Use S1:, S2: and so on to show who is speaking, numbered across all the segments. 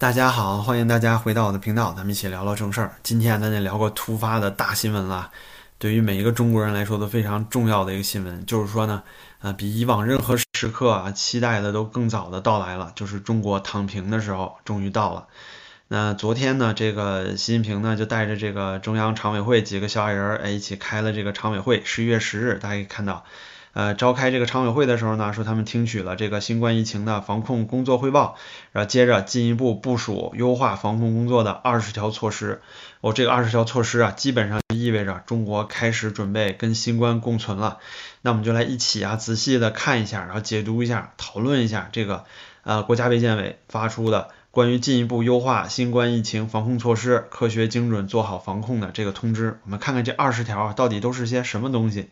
S1: 大家好，欢迎大家回到我的频道，咱们一起聊聊正事儿。今天咱得聊个突发的大新闻了，对于每一个中国人来说都非常重要的一个新闻，就是说呢，呃，比以往任何时刻啊期待的都更早的到来了，就是中国躺平的时候终于到了。那昨天呢，这个习近平呢就带着这个中央常委会几个小矮人儿，哎，一起开了这个常委会。十一月十日，大家可以看到。呃，召开这个常委会的时候呢，说他们听取了这个新冠疫情的防控工作汇报，然后接着进一步部署优化防控工作的二十条措施。哦，这个二十条措施啊，基本上意味着中国开始准备跟新冠共存了。那我们就来一起啊，仔细的看一下，然后解读一下，讨论一下这个呃国家卫健委发出的关于进一步优化新冠疫情防控措施、科学精准做好防控的这个通知。我们看看这二十条到底都是些什么东西。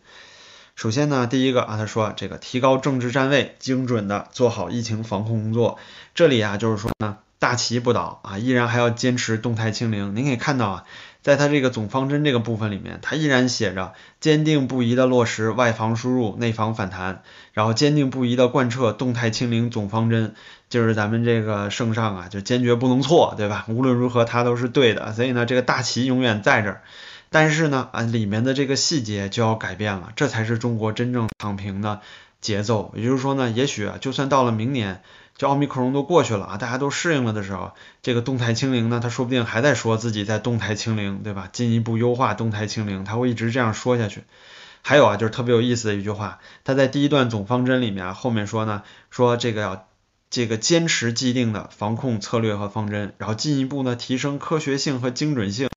S1: 首先呢，第一个啊，他说这个提高政治站位，精准的做好疫情防控工作。这里啊，就是说呢，大旗不倒啊，依然还要坚持动态清零。您可以看到啊，在他这个总方针这个部分里面，他依然写着坚定不移的落实外防输入、内防反弹，然后坚定不移的贯彻动态清零总方针，就是咱们这个圣上啊，就坚决不能错，对吧？无论如何他都是对的，所以呢，这个大旗永远在这儿。但是呢，啊，里面的这个细节就要改变了，这才是中国真正躺平的节奏。也就是说呢，也许啊，就算到了明年，就奥密克戎都过去了啊，大家都适应了的时候，这个动态清零呢，他说不定还在说自己在动态清零，对吧？进一步优化动态清零，他会一直这样说下去。还有啊，就是特别有意思的一句话，他在第一段总方针里面啊后面说呢，说这个要这个坚持既定的防控策略和方针，然后进一步呢提升科学性和精准性。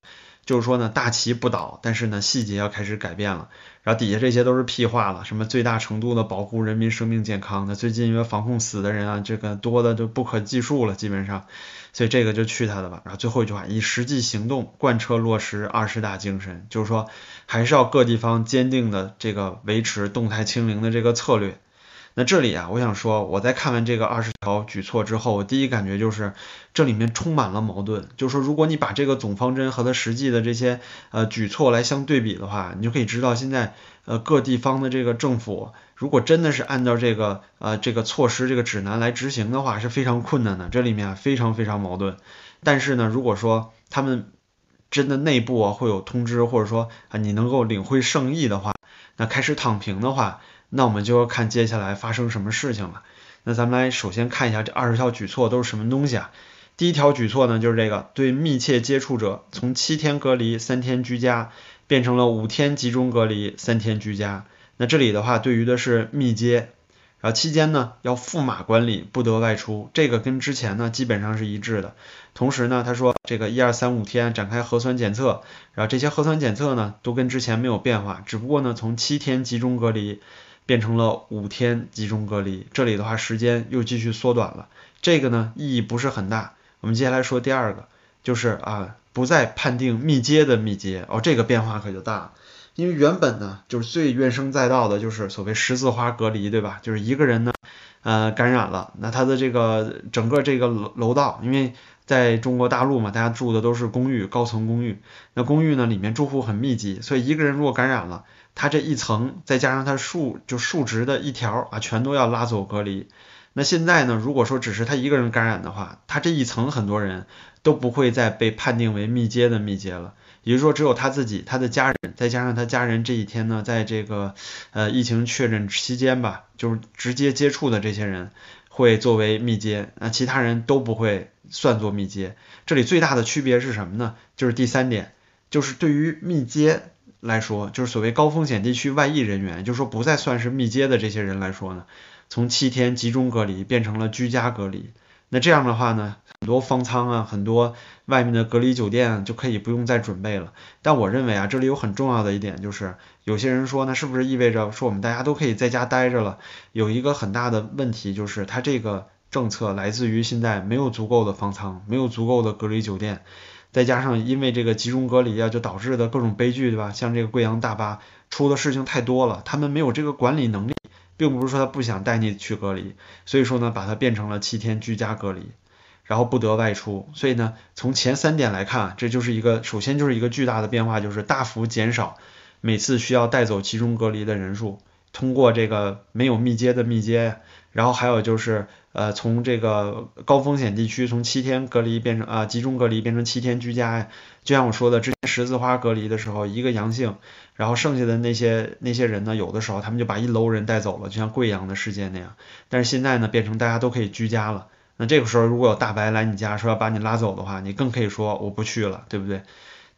S1: 就是说呢，大旗不倒，但是呢，细节要开始改变了。然后底下这些都是屁话了，什么最大程度的保护人民生命健康。那最近因为防控死的人啊，这个多的就不可计数了，基本上。所以这个就去他的吧。然后最后一句话，以实际行动贯彻落实二十大精神，就是说还是要各地方坚定的这个维持动态清零的这个策略。那这里啊，我想说，我在看完这个二十条举措之后，我第一感觉就是这里面充满了矛盾。就是说，如果你把这个总方针和它实际的这些呃举措来相对比的话，你就可以知道现在呃各地方的这个政府，如果真的是按照这个呃这个措施这个指南来执行的话，是非常困难的。这里面非常非常矛盾。但是呢，如果说他们真的内部啊会有通知，或者说啊你能够领会圣意的话，那开始躺平的话。那我们就要看接下来发生什么事情了。那咱们来首先看一下这二十条举措都是什么东西啊？第一条举措呢，就是这个对密切接触者从七天隔离三天居家变成了五天集中隔离三天居家。那这里的话，对于的是密接。然后期间呢要负码管理，不得外出，这个跟之前呢基本上是一致的。同时呢，他说这个一二三五天展开核酸检测，然后这些核酸检测呢都跟之前没有变化，只不过呢从七天集中隔离变成了五天集中隔离，这里的话时间又继续缩短了，这个呢意义不是很大。我们接下来说第二个，就是啊不再判定密接的密接，哦这个变化可就大了。因为原本呢，就是最怨声载道的，就是所谓十字花隔离，对吧？就是一个人呢，呃，感染了，那他的这个整个这个楼楼道，因为在中国大陆嘛，大家住的都是公寓，高层公寓，那公寓呢里面住户很密集，所以一个人如果感染了，他这一层再加上他数就数值的一条啊，全都要拉走隔离。那现在呢，如果说只是他一个人感染的话，他这一层很多人都不会再被判定为密接的密接了。也就是说，只有他自己、他的家人，再加上他家人这几天呢，在这个呃疫情确诊期间吧，就是直接接触的这些人，会作为密接，那其他人都不会算作密接。这里最大的区别是什么呢？就是第三点，就是对于密接来说，就是所谓高风险地区外溢人员，就是说不再算是密接的这些人来说呢，从七天集中隔离变成了居家隔离。那这样的话呢，很多方舱啊，很多外面的隔离酒店就可以不用再准备了。但我认为啊，这里有很重要的一点就是，有些人说，那是不是意味着说我们大家都可以在家待着了？有一个很大的问题就是，它这个政策来自于现在没有足够的方舱，没有足够的隔离酒店，再加上因为这个集中隔离啊，就导致的各种悲剧，对吧？像这个贵阳大巴出的事情太多了，他们没有这个管理能力。并不是说他不想带你去隔离，所以说呢，把它变成了七天居家隔离，然后不得外出。所以呢，从前三点来看，这就是一个首先就是一个巨大的变化，就是大幅减少每次需要带走集中隔离的人数。通过这个没有密接的密接，然后还有就是呃从这个高风险地区从七天隔离变成啊集中隔离变成七天居家呀，就像我说的之前十字花隔离的时候一个阳性，然后剩下的那些那些人呢，有的时候他们就把一楼人带走了，就像贵阳的事件那样，但是现在呢变成大家都可以居家了，那这个时候如果有大白来你家说要把你拉走的话，你更可以说我不去了，对不对？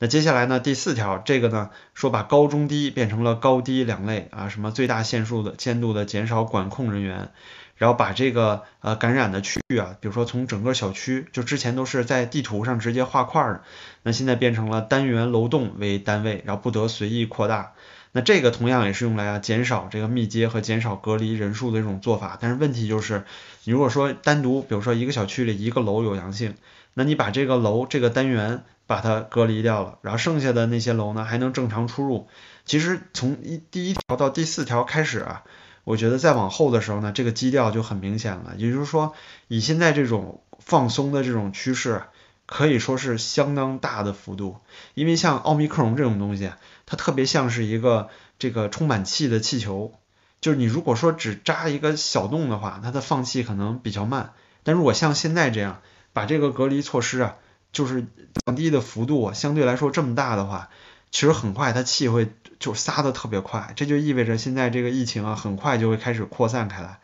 S1: 那接下来呢？第四条，这个呢说把高中低变成了高低两类啊，什么最大限数的限度的减少管控人员，然后把这个呃感染的区域啊，比如说从整个小区，就之前都是在地图上直接画块的，那现在变成了单元楼栋为单位，然后不得随意扩大。那这个同样也是用来啊减少这个密接和减少隔离人数的一种做法。但是问题就是，你如果说单独，比如说一个小区里一个楼有阳性，那你把这个楼这个单元。把它隔离掉了，然后剩下的那些楼呢还能正常出入。其实从一第一条到第四条开始啊，我觉得再往后的时候呢，这个基调就很明显了。也就是说，以现在这种放松的这种趋势，可以说是相当大的幅度。因为像奥密克戎这种东西，它特别像是一个这个充满气的气球，就是你如果说只扎一个小洞的话，它的放气可能比较慢。但如果像现在这样，把这个隔离措施啊。就是降低的幅度相对来说这么大的话，其实很快它气会就撒的特别快，这就意味着现在这个疫情啊很快就会开始扩散开来。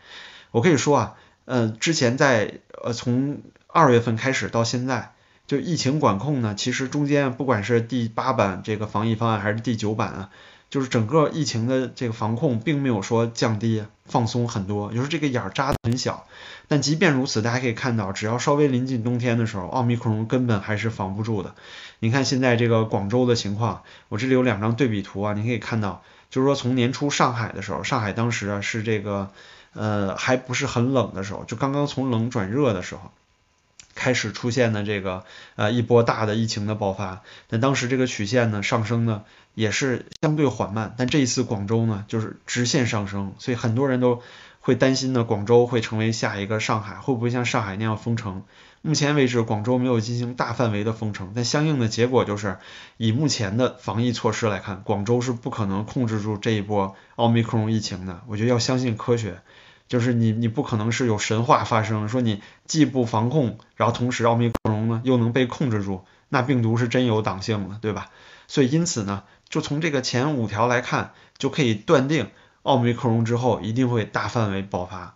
S1: 我可以说啊，呃，之前在呃从二月份开始到现在，就疫情管控呢，其实中间不管是第八版这个防疫方案还是第九版啊。就是整个疫情的这个防控并没有说降低放松很多，就是这个眼儿扎的很小。但即便如此，大家可以看到，只要稍微临近冬天的时候，奥密克戎根本还是防不住的。你看现在这个广州的情况，我这里有两张对比图啊，你可以看到，就是说从年初上海的时候，上海当时啊是这个呃还不是很冷的时候，就刚刚从冷转热的时候。开始出现的这个呃一波大的疫情的爆发，但当时这个曲线呢上升呢也是相对缓慢，但这一次广州呢就是直线上升，所以很多人都会担心呢广州会成为下一个上海，会不会像上海那样封城？目前为止广州没有进行大范围的封城，但相应的结果就是以目前的防疫措施来看，广州是不可能控制住这一波奥密克戎疫情的。我觉得要相信科学。就是你，你不可能是有神话发生，说你既不防控，然后同时奥密克戎呢又能被控制住，那病毒是真有党性了，对吧？所以因此呢，就从这个前五条来看，就可以断定奥密克戎之后一定会大范围爆发。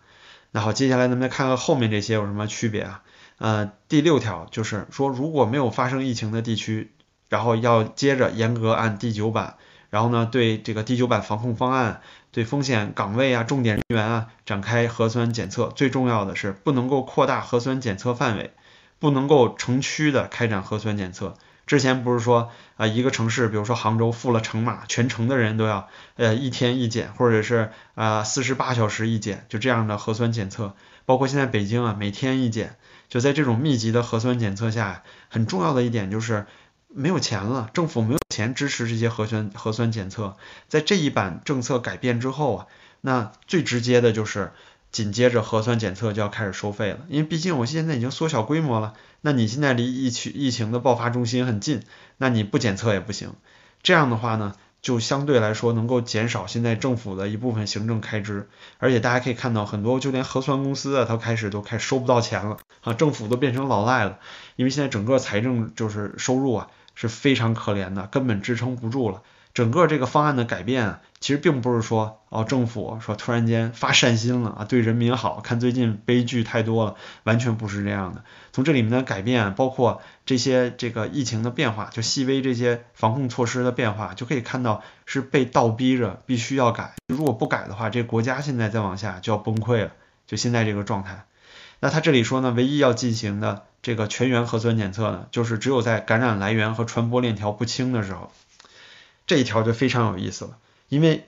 S1: 那好，接下来咱们再看看后面这些有什么区别啊？呃，第六条就是说，如果没有发生疫情的地区，然后要接着严格按第九版，然后呢对这个第九版防控方案。对风险岗位啊、重点人员啊展开核酸检测，最重要的是不能够扩大核酸检测范围，不能够城区的开展核酸检测。之前不是说啊一个城市，比如说杭州付了城码，全城的人都要呃一天一检，或者是啊四十八小时一检，就这样的核酸检测。包括现在北京啊每天一检，就在这种密集的核酸检测下，很重要的一点就是。没有钱了，政府没有钱支持这些核酸核酸检测。在这一版政策改变之后啊，那最直接的就是紧接着核酸检测就要开始收费了，因为毕竟我现在已经缩小规模了。那你现在离疫情疫情的爆发中心很近，那你不检测也不行。这样的话呢，就相对来说能够减少现在政府的一部分行政开支。而且大家可以看到，很多就连核酸公司啊，它开始都开始收不到钱了啊，政府都变成老赖了，因为现在整个财政就是收入啊。是非常可怜的，根本支撑不住了。整个这个方案的改变啊，其实并不是说哦，政府说突然间发善心了啊，对人民好，看最近悲剧太多了，完全不是这样的。从这里面的改变，包括这些这个疫情的变化，就细微这些防控措施的变化，就可以看到是被倒逼着必须要改。如果不改的话，这国家现在再往下就要崩溃了。就现在这个状态。那他这里说呢，唯一要进行的这个全员核酸检测呢，就是只有在感染来源和传播链条不清的时候，这一条就非常有意思了。因为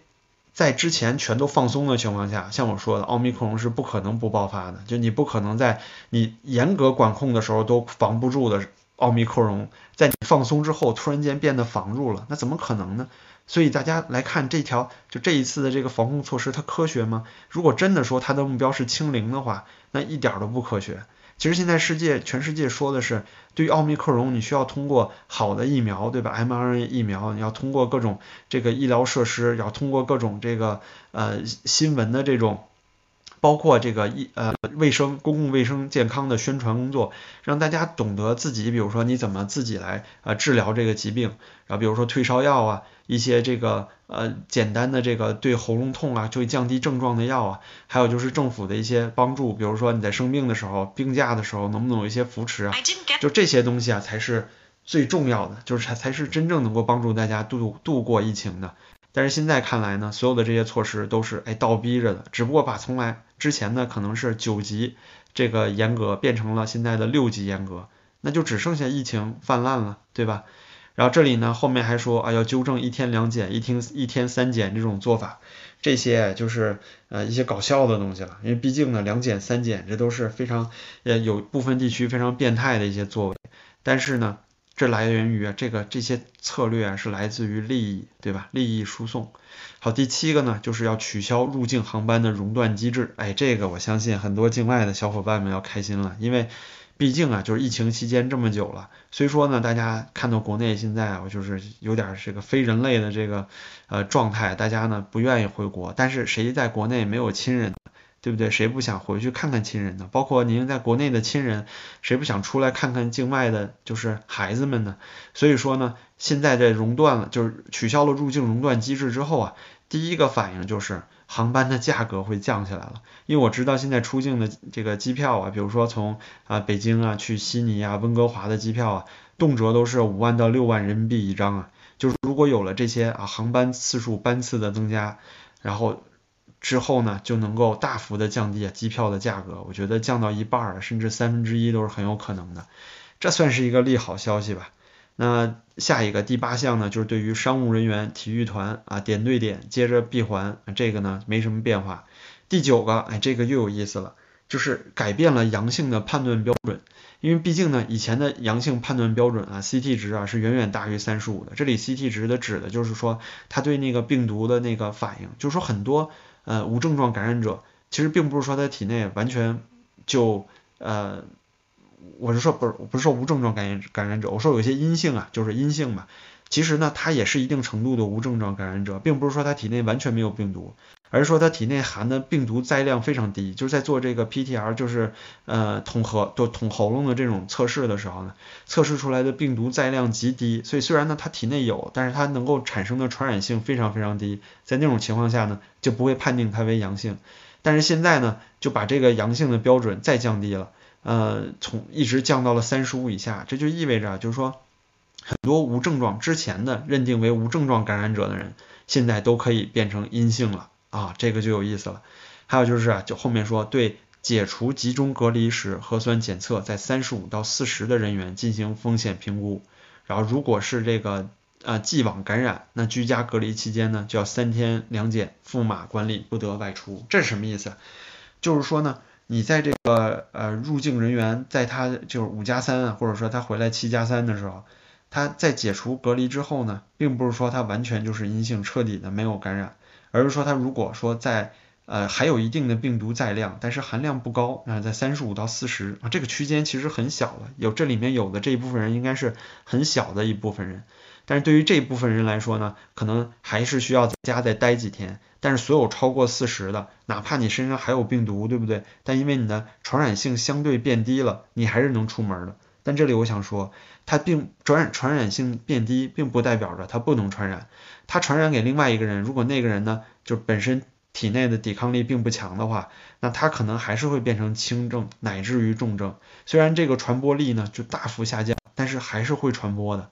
S1: 在之前全都放松的情况下，像我说的，奥密克戎是不可能不爆发的，就你不可能在你严格管控的时候都防不住的奥密克戎在你放松之后突然间变得防住了，那怎么可能呢？所以大家来看这条，就这一次的这个防控措施，它科学吗？如果真的说它的目标是清零的话，那一点都不科学。其实现在世界全世界说的是，对于奥密克戎，你需要通过好的疫苗，对吧？mRNA 疫苗，你要通过各种这个医疗设施，要通过各种这个呃新闻的这种。包括这个医呃卫生公共卫生健康的宣传工作，让大家懂得自己，比如说你怎么自己来呃治疗这个疾病，然后比如说退烧药啊，一些这个呃简单的这个对喉咙痛啊就会降低症状的药啊，还有就是政府的一些帮助，比如说你在生病的时候、病假的时候，能不能有一些扶持啊？就这些东西啊才是最重要的，就是才才是真正能够帮助大家度度过疫情的。但是现在看来呢，所有的这些措施都是哎倒逼着的，只不过把从来之前呢可能是九级这个严格变成了现在的六级严格，那就只剩下疫情泛滥了，对吧？然后这里呢后面还说啊要纠正一天两检、一天一天三检这种做法，这些就是呃一些搞笑的东西了，因为毕竟呢两检三检这都是非常呃有部分地区非常变态的一些作为，但是呢。这来源于这个这些策略啊，是来自于利益，对吧？利益输送。好，第七个呢，就是要取消入境航班的熔断机制。哎，这个我相信很多境外的小伙伴们要开心了，因为毕竟啊，就是疫情期间这么久了。虽说呢，大家看到国内现在啊，就是有点这个非人类的这个呃状态，大家呢不愿意回国，但是谁在国内没有亲人？对不对？谁不想回去看看亲人呢？包括您在国内的亲人，谁不想出来看看境外的，就是孩子们呢？所以说呢，现在这熔断了，就是取消了入境熔断机制之后啊，第一个反应就是航班的价格会降下来了。因为我知道现在出境的这个机票啊，比如说从啊北京啊去悉尼啊温哥华的机票啊，动辄都是五万到六万人民币一张啊。就是如果有了这些啊航班次数班次的增加，然后。之后呢，就能够大幅的降低啊机票的价格，我觉得降到一半儿甚至三分之一都是很有可能的，这算是一个利好消息吧。那下一个第八项呢，就是对于商务人员、体育团啊点对点接着闭环，这个呢没什么变化。第九个，哎，这个又有意思了，就是改变了阳性的判断标准，因为毕竟呢以前的阳性判断标准啊 CT 值啊是远远大于三十五的，这里 CT 值的指的就是说它对那个病毒的那个反应，就是说很多。呃，无症状感染者其实并不是说他体内完全就呃，我是说不是不是说无症状感染感染者，我说有些阴性啊，就是阴性嘛。其实呢，他也是一定程度的无症状感染者，并不是说他体内完全没有病毒。而是说它体内含的病毒载量非常低，就是在做这个 PTR，就是呃捅核，就捅喉咙的这种测试的时候呢，测试出来的病毒载量极低，所以虽然呢它体内有，但是它能够产生的传染性非常非常低，在那种情况下呢就不会判定它为阳性。但是现在呢就把这个阳性的标准再降低了，呃从一直降到了三十五以下，这就意味着就是说很多无症状之前的认定为无症状感染者的人，现在都可以变成阴性了。啊，这个就有意思了。还有就是啊，就后面说对解除集中隔离时核酸检测在三十五到四十的人员进行风险评估，然后如果是这个呃既往感染，那居家隔离期间呢就要三天两检，驸马管理，不得外出。这是什么意思？就是说呢，你在这个呃入境人员在他就是五加三，或者说他回来七加三的时候，他在解除隔离之后呢，并不是说他完全就是阴性，彻底的没有感染。而是说，他如果说在呃还有一定的病毒载量，但是含量不高啊，在三十五到四十啊这个区间其实很小了，有这里面有的这一部分人应该是很小的一部分人，但是对于这一部分人来说呢，可能还是需要在家再待几天。但是所有超过四十的，哪怕你身上还有病毒，对不对？但因为你的传染性相对变低了，你还是能出门的。但这里我想说，它并传染传染性变低，并不代表着它不能传染。它传染给另外一个人，如果那个人呢，就本身体内的抵抗力并不强的话，那他可能还是会变成轻症乃至于重症。虽然这个传播力呢就大幅下降，但是还是会传播的。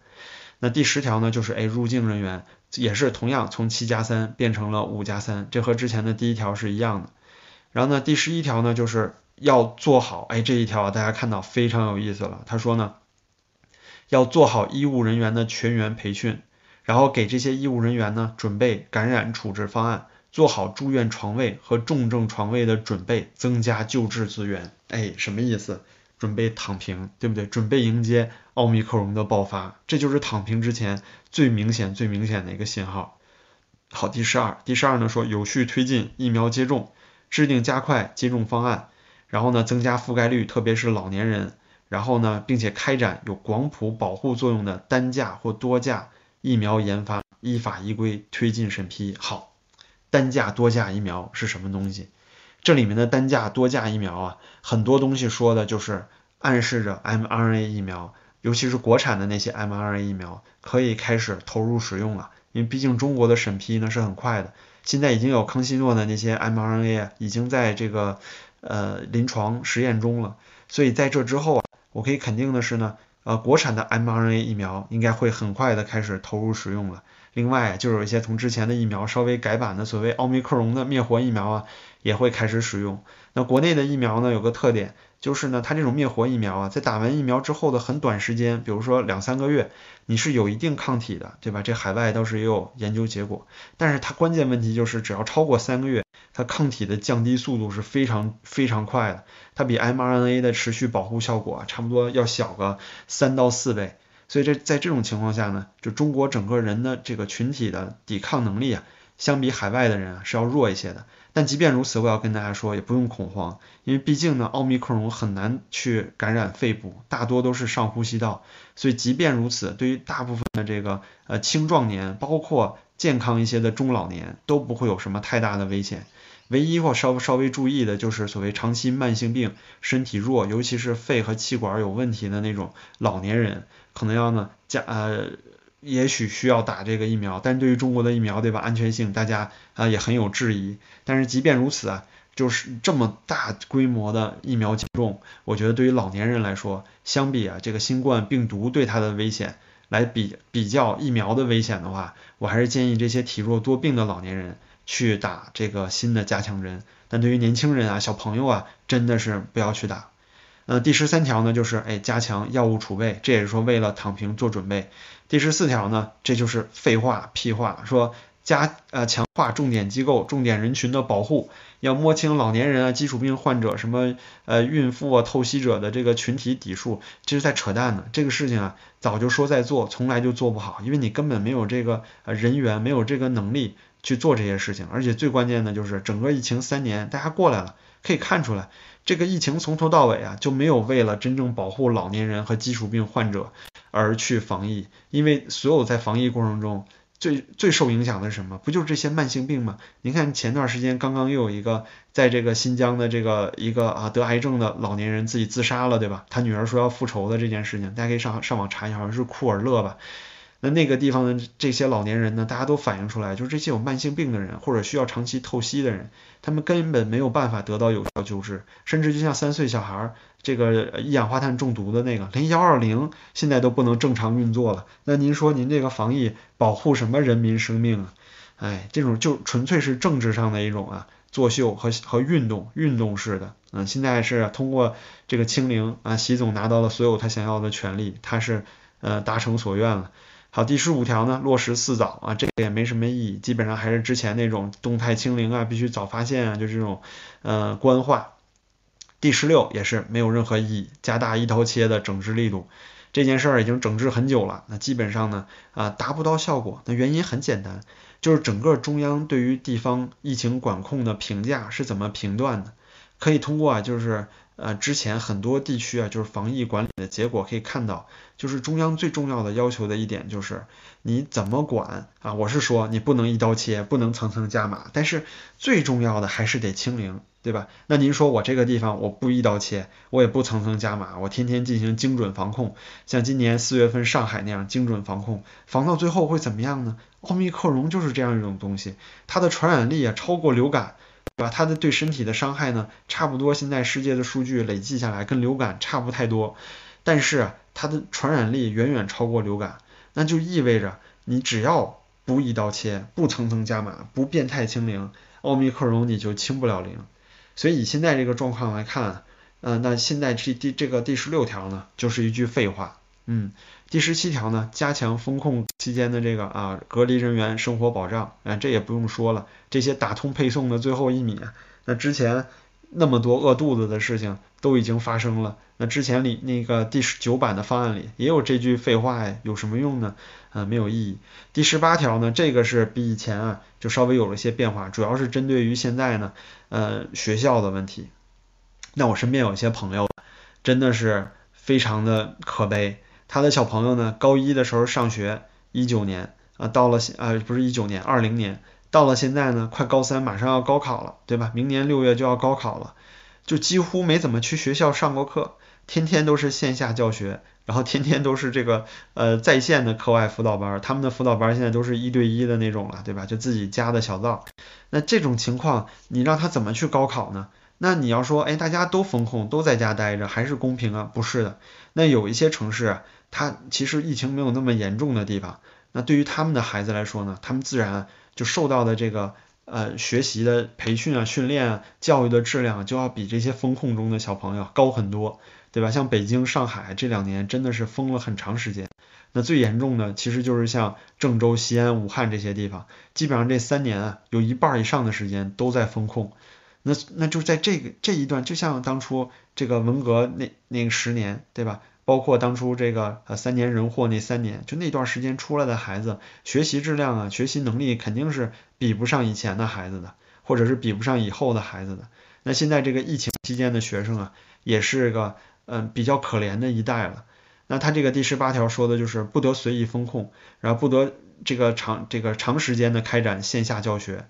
S1: 那第十条呢，就是哎，入境人员也是同样从七加三变成了五加三，这和之前的第一条是一样的。然后呢，第十一条呢，就是要做好哎这一条啊，大家看到非常有意思了。他说呢，要做好医务人员的全员培训。然后给这些医务人员呢准备感染处置方案，做好住院床位和重症床位的准备，增加救治资源。哎，什么意思？准备躺平，对不对？准备迎接奥密克戎的爆发，这就是躺平之前最明显、最明显的一个信号。好，第十二，第十二呢说有序推进疫苗接种，制定加快接种方案，然后呢增加覆盖率，特别是老年人，然后呢并且开展有广谱保护作用的单价或多价疫苗研发，依法依规推进审批。好，单价多价疫苗是什么东西？这里面的单价多价疫苗啊，很多东西说的就是暗示着 mRNA 疫苗，尤其是国产的那些 mRNA 疫苗可以开始投入使用了。因为毕竟中国的审批呢是很快的，现在已经有康希诺的那些 mRNA 已经在这个呃临床实验中了，所以在这之后啊，我可以肯定的是呢，呃国产的 mRNA 疫苗应该会很快的开始投入使用了。另外就有一些从之前的疫苗稍微改版的所谓奥密克戎的灭活疫苗啊，也会开始使用。那国内的疫苗呢有个特点。就是呢，它这种灭活疫苗啊，在打完疫苗之后的很短时间，比如说两三个月，你是有一定抗体的，对吧？这海外倒是也有研究结果。但是它关键问题就是，只要超过三个月，它抗体的降低速度是非常非常快的，它比 mRNA 的持续保护效果啊差不多要小个三到四倍。所以这在这种情况下呢，就中国整个人的这个群体的抵抗能力啊，相比海外的人是要弱一些的。但即便如此，我要跟大家说，也不用恐慌，因为毕竟呢，奥密克戎很难去感染肺部，大多都是上呼吸道，所以即便如此，对于大部分的这个呃青壮年，包括健康一些的中老年，都不会有什么太大的危险。唯一或稍稍微注意的就是所谓长期慢性病、身体弱，尤其是肺和气管有问题的那种老年人，可能要呢加呃。也许需要打这个疫苗，但对于中国的疫苗，对吧？安全性大家啊也很有质疑。但是即便如此啊，就是这么大规模的疫苗接种，我觉得对于老年人来说，相比啊这个新冠病毒对他的危险来比比较疫苗的危险的话，我还是建议这些体弱多病的老年人去打这个新的加强针。但对于年轻人啊、小朋友啊，真的是不要去打。呃，第十三条呢，就是哎加强药物储备，这也是说为了躺平做准备。第十四条呢，这就是废话屁话，说加呃强化重点机构、重点人群的保护，要摸清老年人啊、基础病患者、什么呃孕妇啊、透析者的这个群体底数，这是在扯淡呢。这个事情啊，早就说在做，从来就做不好，因为你根本没有这个呃人员，没有这个能力去做这些事情。而且最关键的就是整个疫情三年，大家过来了，可以看出来。这个疫情从头到尾啊，就没有为了真正保护老年人和基础病患者而去防疫，因为所有在防疫过程中最最受影响的是什么？不就是这些慢性病吗？您看前段时间刚刚又有一个在这个新疆的这个一个啊得癌症的老年人自己自杀了，对吧？他女儿说要复仇的这件事情，大家可以上上网查一下，好像是库尔勒吧。那那个地方的这些老年人呢，大家都反映出来，就是这些有慢性病的人或者需要长期透析的人，他们根本没有办法得到有效救治，甚至就像三岁小孩这个一氧化碳中毒的那个，连幺二零现在都不能正常运作了。那您说您这个防疫保护什么人民生命啊？哎，这种就纯粹是政治上的一种啊作秀和和运动运动式的。嗯，现在是通过这个清零啊，习总拿到了所有他想要的权利，他是呃达成所愿了。好，第十五条呢，落实四早啊，这个也没什么意义，基本上还是之前那种动态清零啊，必须早发现啊，就这种呃官话。第十六也是没有任何意义，加大一刀切的整治力度，这件事儿已经整治很久了，那基本上呢啊达不到效果，那原因很简单，就是整个中央对于地方疫情管控的评价是怎么评断的，可以通过啊就是。呃，之前很多地区啊，就是防疫管理的结果可以看到，就是中央最重要的要求的一点就是你怎么管啊？我是说你不能一刀切，不能层层加码，但是最重要的还是得清零，对吧？那您说我这个地方我不一刀切，我也不层层加码，我天天进行精准防控，像今年四月份上海那样精准防控，防到最后会怎么样呢？奥密克戎就是这样一种东西，它的传染力啊超过流感。对吧？它的对身体的伤害呢，差不多现在世界的数据累计下来跟流感差不太多，但是它的传染力远远超过流感，那就意味着你只要不一刀切，不层层加码，不变态清零，奥密克戎你就清不了零。所以以现在这个状况来看，嗯，那现在这第这个第十六条呢，就是一句废话，嗯。第十七条呢，加强风控期间的这个啊隔离人员生活保障，啊这也不用说了，这些打通配送的最后一米，那之前那么多饿肚子的事情，都已经发生了。那之前里那个第十九版的方案里也有这句废话呀，有什么用呢？啊，没有意义。第十八条呢，这个是比以前啊就稍微有了一些变化，主要是针对于现在呢，呃，学校的问题。那我身边有一些朋友，真的是非常的可悲。他的小朋友呢，高一的时候上学，一九年啊，到了呃不是一九年，二零年，到了现在呢，快高三，马上要高考了，对吧？明年六月就要高考了，就几乎没怎么去学校上过课，天天都是线下教学，然后天天都是这个呃在线的课外辅导班，他们的辅导班现在都是一对一的那种了，对吧？就自己家的小灶。那这种情况，你让他怎么去高考呢？那你要说，哎，大家都封控，都在家待着，还是公平啊？不是的。那有一些城市。他其实疫情没有那么严重的地方，那对于他们的孩子来说呢，他们自然就受到的这个呃学习的培训啊、训练啊、教育的质量就要比这些风控中的小朋友高很多，对吧？像北京、上海这两年真的是封了很长时间，那最严重的其实就是像郑州、西安、武汉这些地方，基本上这三年啊有一半以上的时间都在封控，那那就在这个这一段，就像当初这个文革那那个十年，对吧？包括当初这个呃三年人祸那三年，就那段时间出来的孩子，学习质量啊，学习能力肯定是比不上以前的孩子的，或者是比不上以后的孩子的。那现在这个疫情期间的学生啊，也是个嗯比较可怜的一代了。那他这个第十八条说的就是不得随意封控，然后不得这个长这个长时间的开展线下教学。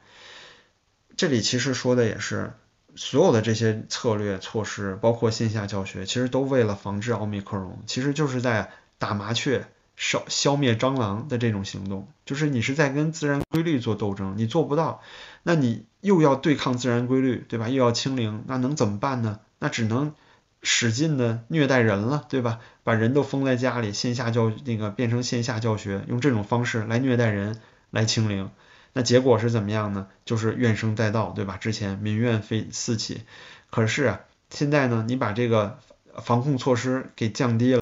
S1: 这里其实说的也是。所有的这些策略措施，包括线下教学，其实都为了防治奥密克戎，其实就是在打麻雀、消消灭蟑螂的这种行动，就是你是在跟自然规律做斗争，你做不到，那你又要对抗自然规律，对吧？又要清零，那能怎么办呢？那只能使劲的虐待人了，对吧？把人都封在家里，线下教那个变成线下教学，用这种方式来虐待人，来清零。那结果是怎么样呢？就是怨声载道，对吧？之前民怨非四起，可是啊，现在呢，你把这个防控措施给降低了，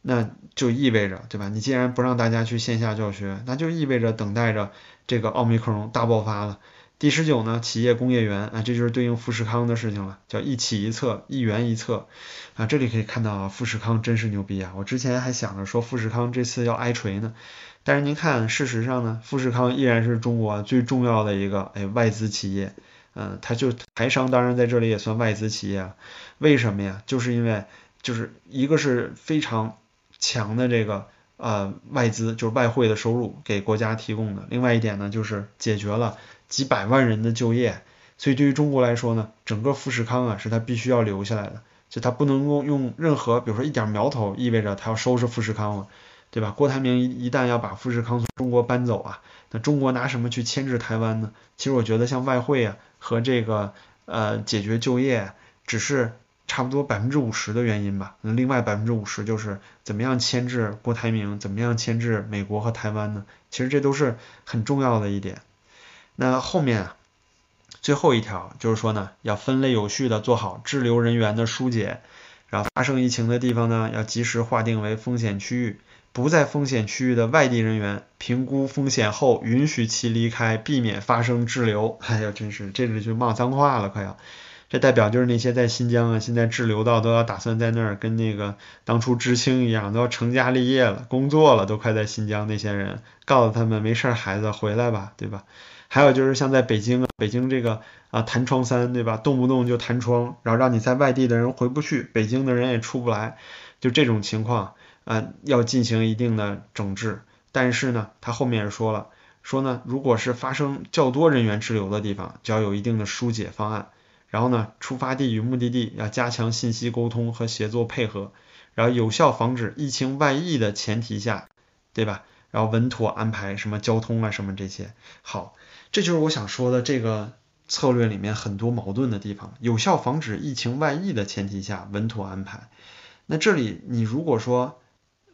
S1: 那就意味着，对吧？你既然不让大家去线下教学，那就意味着等待着这个奥密克戎大爆发了。第十九呢，企业工业园啊，这就是对应富士康的事情了，叫一企一策，一园一策啊。这里可以看到啊，富士康真是牛逼啊！我之前还想着说富士康这次要挨锤呢。但是您看，事实上呢，富士康依然是中国最重要的一个哎外资企业，嗯，它就台商当然在这里也算外资企业，为什么呀？就是因为就是一个是非常强的这个呃外资，就是外汇的收入给国家提供的，另外一点呢就是解决了几百万人的就业，所以对于中国来说呢，整个富士康啊是它必须要留下来的，就它不能够用任何比如说一点苗头意味着它要收拾富士康了。对吧？郭台铭一旦要把富士康从中国搬走啊，那中国拿什么去牵制台湾呢？其实我觉得像外汇啊和这个呃解决就业，只是差不多百分之五十的原因吧。那另外百分之五十就是怎么样牵制郭台铭，怎么样牵制美国和台湾呢？其实这都是很重要的一点。那后面啊，最后一条就是说呢，要分类有序的做好滞留人员的疏解，然后发生疫情的地方呢，要及时划定为风险区域。不在风险区域的外地人员，评估风险后允许其离开，避免发生滞留。哎呀，真是这里就骂脏话了，快要。这代表就是那些在新疆啊，现在滞留到都要打算在那儿跟那个当初知青一样，都要成家立业了，工作了，都快在新疆那些人，告诉他们没事，孩子回来吧，对吧？还有就是像在北京啊，北京这个啊弹窗三，对吧？动不动就弹窗，然后让你在外地的人回不去，北京的人也出不来，就这种情况。啊，要进行一定的整治，但是呢，他后面也说了，说呢，如果是发生较多人员滞留的地方，就要有一定的疏解方案，然后呢，出发地与目的地要加强信息沟通和协作配合，然后有效防止疫情外溢的前提下，对吧？然后稳妥安排什么交通啊什么这些，好，这就是我想说的这个策略里面很多矛盾的地方，有效防止疫情外溢的前提下稳妥安排，那这里你如果说。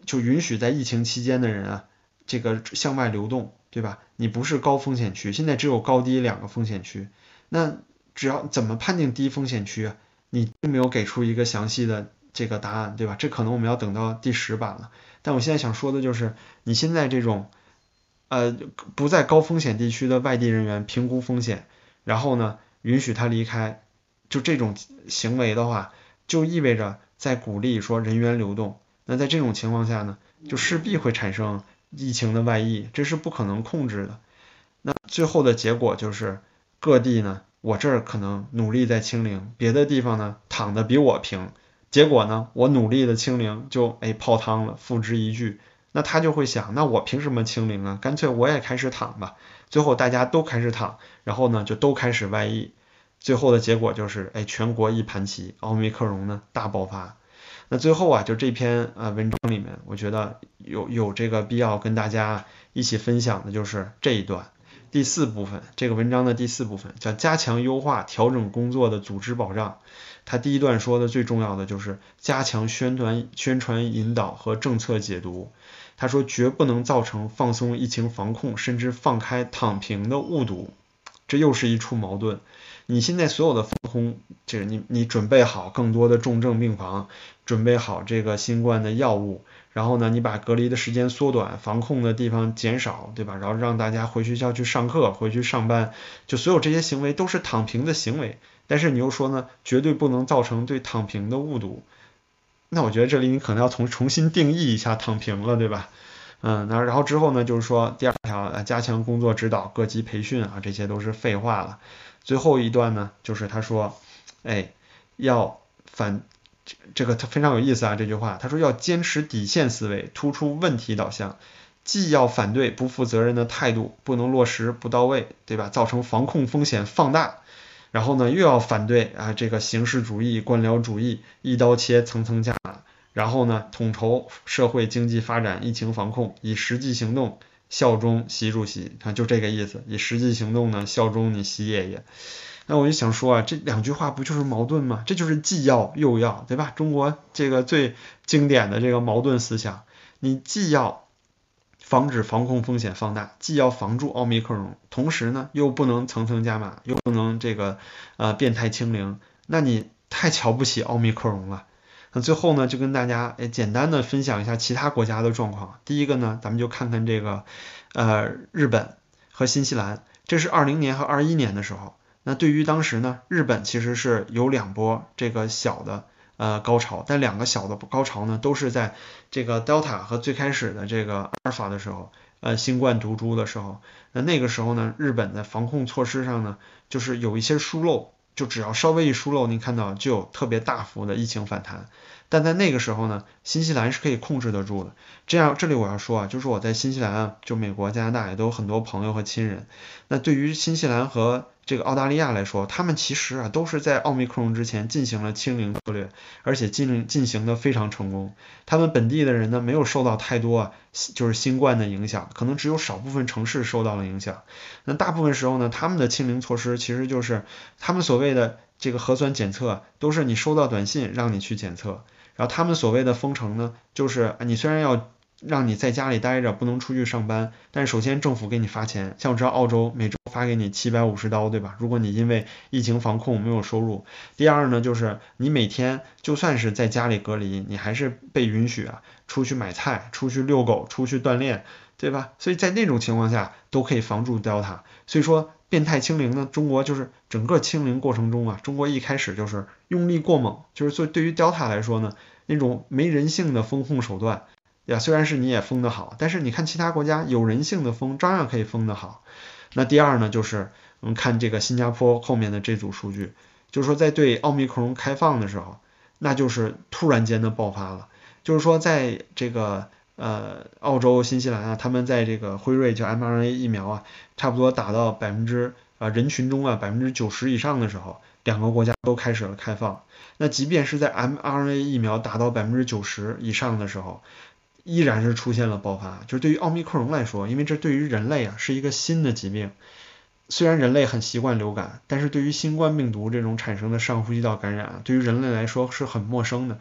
S1: 就允许在疫情期间的人啊，这个向外流动，对吧？你不是高风险区，现在只有高低两个风险区，那只要怎么判定低风险区？你并没有给出一个详细的这个答案，对吧？这可能我们要等到第十版了。但我现在想说的就是，你现在这种呃不在高风险地区的外地人员评估风险，然后呢允许他离开，就这种行为的话。就意味着在鼓励说人员流动。那在这种情况下呢，就势必会产生疫情的外溢，这是不可能控制的。那最后的结果就是各地呢，我这儿可能努力在清零，别的地方呢躺的比我平，结果呢，我努力的清零就哎泡汤了，付之一炬。那他就会想，那我凭什么清零啊？干脆我也开始躺吧。最后大家都开始躺，然后呢就都开始外溢，最后的结果就是哎全国一盘棋，奥密克戎呢大爆发。那最后啊，就这篇呃文章里面，我觉得有有这个必要跟大家一起分享的就是这一段第四部分，这个文章的第四部分叫加强优化调整工作的组织保障。他第一段说的最重要的就是加强宣传、宣传引导和政策解读。他说绝不能造成放松疫情防控，甚至放开躺平的误读。这又是一处矛盾。你现在所有的防控，就是你你准备好更多的重症病房，准备好这个新冠的药物，然后呢，你把隔离的时间缩短，防控的地方减少，对吧？然后让大家回学校去上课，回去上班，就所有这些行为都是躺平的行为。但是你又说呢，绝对不能造成对躺平的误读。那我觉得这里你可能要重重新定义一下躺平了，对吧？嗯，那然后之后呢，就是说第二条，加强工作指导、各级培训啊，这些都是废话了。最后一段呢，就是他说，哎，要反这个他非常有意思啊，这句话，他说要坚持底线思维，突出问题导向，既要反对不负责任的态度，不能落实不到位，对吧？造成防控风险放大。然后呢，又要反对啊这个形式主义、官僚主义，一刀切、层层加码。然后呢，统筹社会经济发展、疫情防控，以实际行动效忠习主席。看，就这个意思，以实际行动呢效忠你习爷爷。那我就想说啊，这两句话不就是矛盾吗？这就是既要又要，对吧？中国这个最经典的这个矛盾思想，你既要。防止防控风险放大，既要防住奥密克戎，同时呢又不能层层加码，又不能这个呃变态清零，那你太瞧不起奥密克戎了。那最后呢就跟大家诶简单的分享一下其他国家的状况。第一个呢，咱们就看看这个呃日本和新西兰，这是二零年和二一年的时候。那对于当时呢，日本其实是有两波这个小的。呃，高潮，但两个小的高潮呢，都是在这个 Delta 和最开始的这个阿尔法的时候，呃，新冠毒株的时候，那那个时候呢，日本的防控措施上呢，就是有一些疏漏，就只要稍微一疏漏，您看到就有特别大幅的疫情反弹。但在那个时候呢，新西兰是可以控制得住的。这样，这里我要说啊，就是我在新西兰啊，就美国、加拿大也都有很多朋友和亲人。那对于新西兰和这个澳大利亚来说，他们其实啊都是在奥密克戎之前进行了清零策略，而且进进行的非常成功。他们本地的人呢没有受到太多，就是新冠的影响，可能只有少部分城市受到了影响。那大部分时候呢，他们的清零措施其实就是他们所谓的这个核酸检测，都是你收到短信让你去检测，然后他们所谓的封城呢，就是你虽然要。让你在家里待着，不能出去上班。但首先政府给你发钱，像我知道澳洲每周发给你七百五十刀，对吧？如果你因为疫情防控没有收入。第二呢，就是你每天就算是在家里隔离，你还是被允许啊出去买菜、出去遛狗、出去锻炼，对吧？所以在那种情况下都可以防住 Delta。所以说变态清零呢，中国就是整个清零过程中啊，中国一开始就是用力过猛，就是做对于 Delta 来说呢，那种没人性的风控手段。呀，虽然是你也封得好，但是你看其他国家有人性的封，照样可以封得好。那第二呢，就是我们看这个新加坡后面的这组数据，就是说在对奥密克戎开放的时候，那就是突然间的爆发了。就是说在这个呃澳洲、新西兰啊，他们在这个辉瑞叫 mRNA 疫苗啊，差不多打到百分之啊人群中啊百分之九十以上的时候，两个国家都开始了开放。那即便是在 mRNA 疫苗达到百分之九十以上的时候，依然是出现了爆发，就是对于奥密克戎来说，因为这对于人类啊是一个新的疾病，虽然人类很习惯流感，但是对于新冠病毒这种产生的上呼吸道感染，对于人类来说是很陌生的。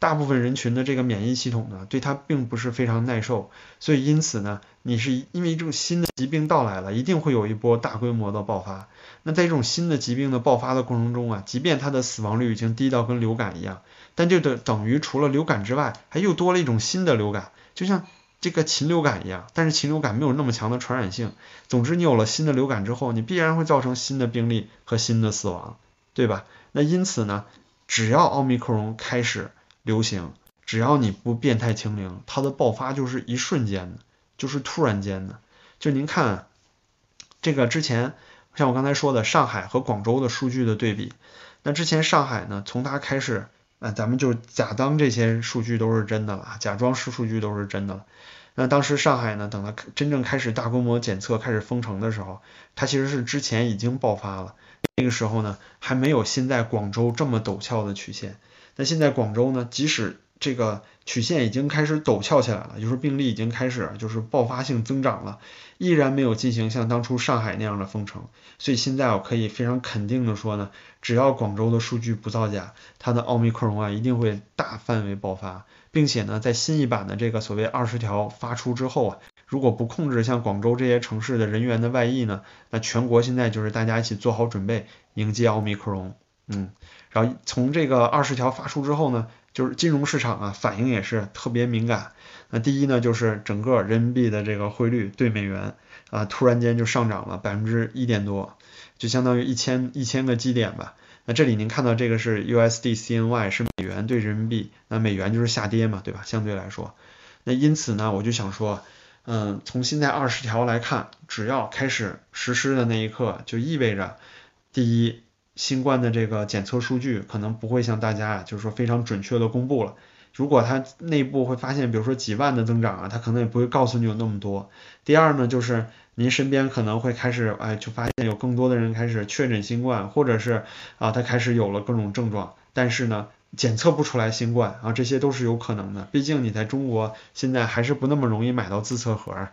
S1: 大部分人群的这个免疫系统呢，对它并不是非常耐受，所以因此呢，你是因为这种新的疾病到来了，一定会有一波大规模的爆发。那在这种新的疾病的爆发的过程中啊，即便它的死亡率已经低到跟流感一样，但就等等于除了流感之外，还又多了一种新的流感，就像这个禽流感一样。但是禽流感没有那么强的传染性。总之，你有了新的流感之后，你必然会造成新的病例和新的死亡，对吧？那因此呢？只要奥密克戎开始流行，只要你不变态清零，它的爆发就是一瞬间的，就是突然间的。就您看，这个之前像我刚才说的上海和广州的数据的对比，那之前上海呢，从它开始，啊，咱们就假当这些数据都是真的了，假装是数据都是真的了。那当时上海呢，等它真正开始大规模检测、开始封城的时候，它其实是之前已经爆发了。那个时候呢，还没有现在广州这么陡峭的曲线。那现在广州呢，即使这个曲线已经开始陡峭起来了，就是病例已经开始就是爆发性增长了，依然没有进行像当初上海那样的封城。所以现在我可以非常肯定的说呢，只要广州的数据不造假，它的奥密克戎啊一定会大范围爆发。并且呢，在新一版的这个所谓二十条发出之后啊，如果不控制像广州这些城市的人员的外溢呢，那全国现在就是大家一起做好准备迎接奥密克戎。嗯，然后从这个二十条发出之后呢，就是金融市场啊反应也是特别敏感。那第一呢，就是整个人民币的这个汇率对美元啊突然间就上涨了百分之一点多，就相当于一千一千个基点吧。那这里您看到这个是 USD CNY 是美元对人民币，那美元就是下跌嘛，对吧？相对来说，那因此呢，我就想说，嗯，从现在二十条来看，只要开始实施的那一刻，就意味着，第一，新冠的这个检测数据可能不会像大家啊就是说非常准确的公布了。如果它内部会发现，比如说几万的增长啊，它可能也不会告诉你有那么多。第二呢，就是您身边可能会开始，哎，就发现有更多的人开始确诊新冠，或者是啊，他开始有了各种症状，但是呢，检测不出来新冠啊，这些都是有可能的。毕竟你在中国现在还是不那么容易买到自测盒。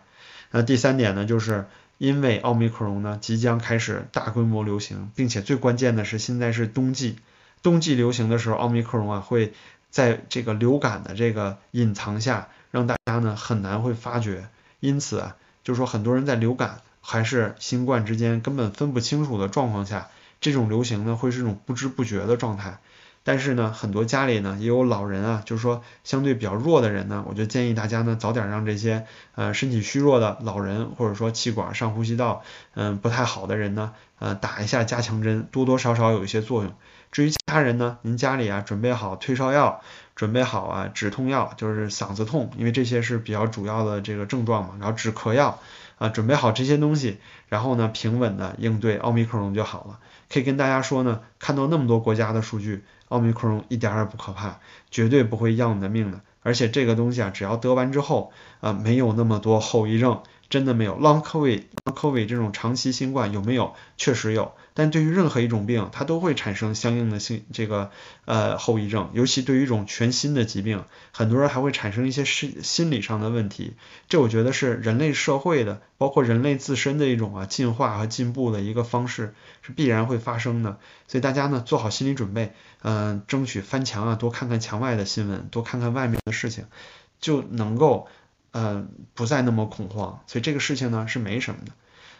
S1: 那第三点呢，就是因为奥密克戎呢即将开始大规模流行，并且最关键的是现在是冬季，冬季流行的时候，奥密克戎啊会。在这个流感的这个隐藏下，让大家呢很难会发觉，因此啊，就是说很多人在流感还是新冠之间根本分不清楚的状况下，这种流行呢会是一种不知不觉的状态。但是呢，很多家里呢也有老人啊，就是说相对比较弱的人呢，我就建议大家呢早点让这些呃身体虚弱的老人，或者说气管上呼吸道嗯不太好的人呢，呃打一下加强针，多多少少有一些作用。至于其他人呢，您家里啊准备好退烧药，准备好啊止痛药，就是嗓子痛，因为这些是比较主要的这个症状嘛，然后止咳药啊准备好这些东西，然后呢平稳的应对奥密克戎就好了。可以跟大家说呢，看到那么多国家的数据，奥密克戎一点也不可怕，绝对不会要你的命的。而且这个东西啊，只要得完之后啊，没有那么多后遗症。真的没有 long covid，long covid 这种长期新冠有没有？确实有，但对于任何一种病，它都会产生相应的性这个呃后遗症，尤其对于一种全新的疾病，很多人还会产生一些心心理上的问题。这我觉得是人类社会的，包括人类自身的一种啊进化和进步的一个方式，是必然会发生的。所以大家呢做好心理准备，嗯，争取翻墙啊，多看看墙外的新闻，多看看外面的事情，就能够。嗯，不再那么恐慌，所以这个事情呢是没什么的。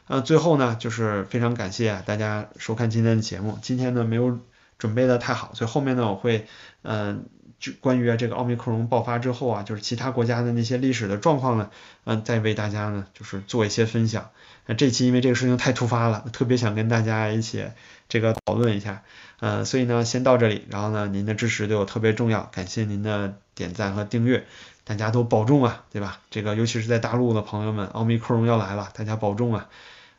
S1: 呃，最后呢就是非常感谢大家收看今天的节目。今天呢没有准备的太好，所以后面呢我会嗯就关于这个奥密克戎爆发之后啊，就是其他国家的那些历史的状况呢，嗯再为大家呢就是做一些分享。那这期因为这个事情太突发了，特别想跟大家一起这个讨论一下。呃，所以呢先到这里，然后呢您的支持对我特别重要，感谢您的点赞和订阅。大家都保重啊，对吧？这个尤其是在大陆的朋友们，奥密克戎要来了，大家保重啊。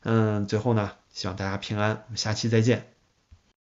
S1: 嗯，最后呢，希望大家平安，我们下期再见。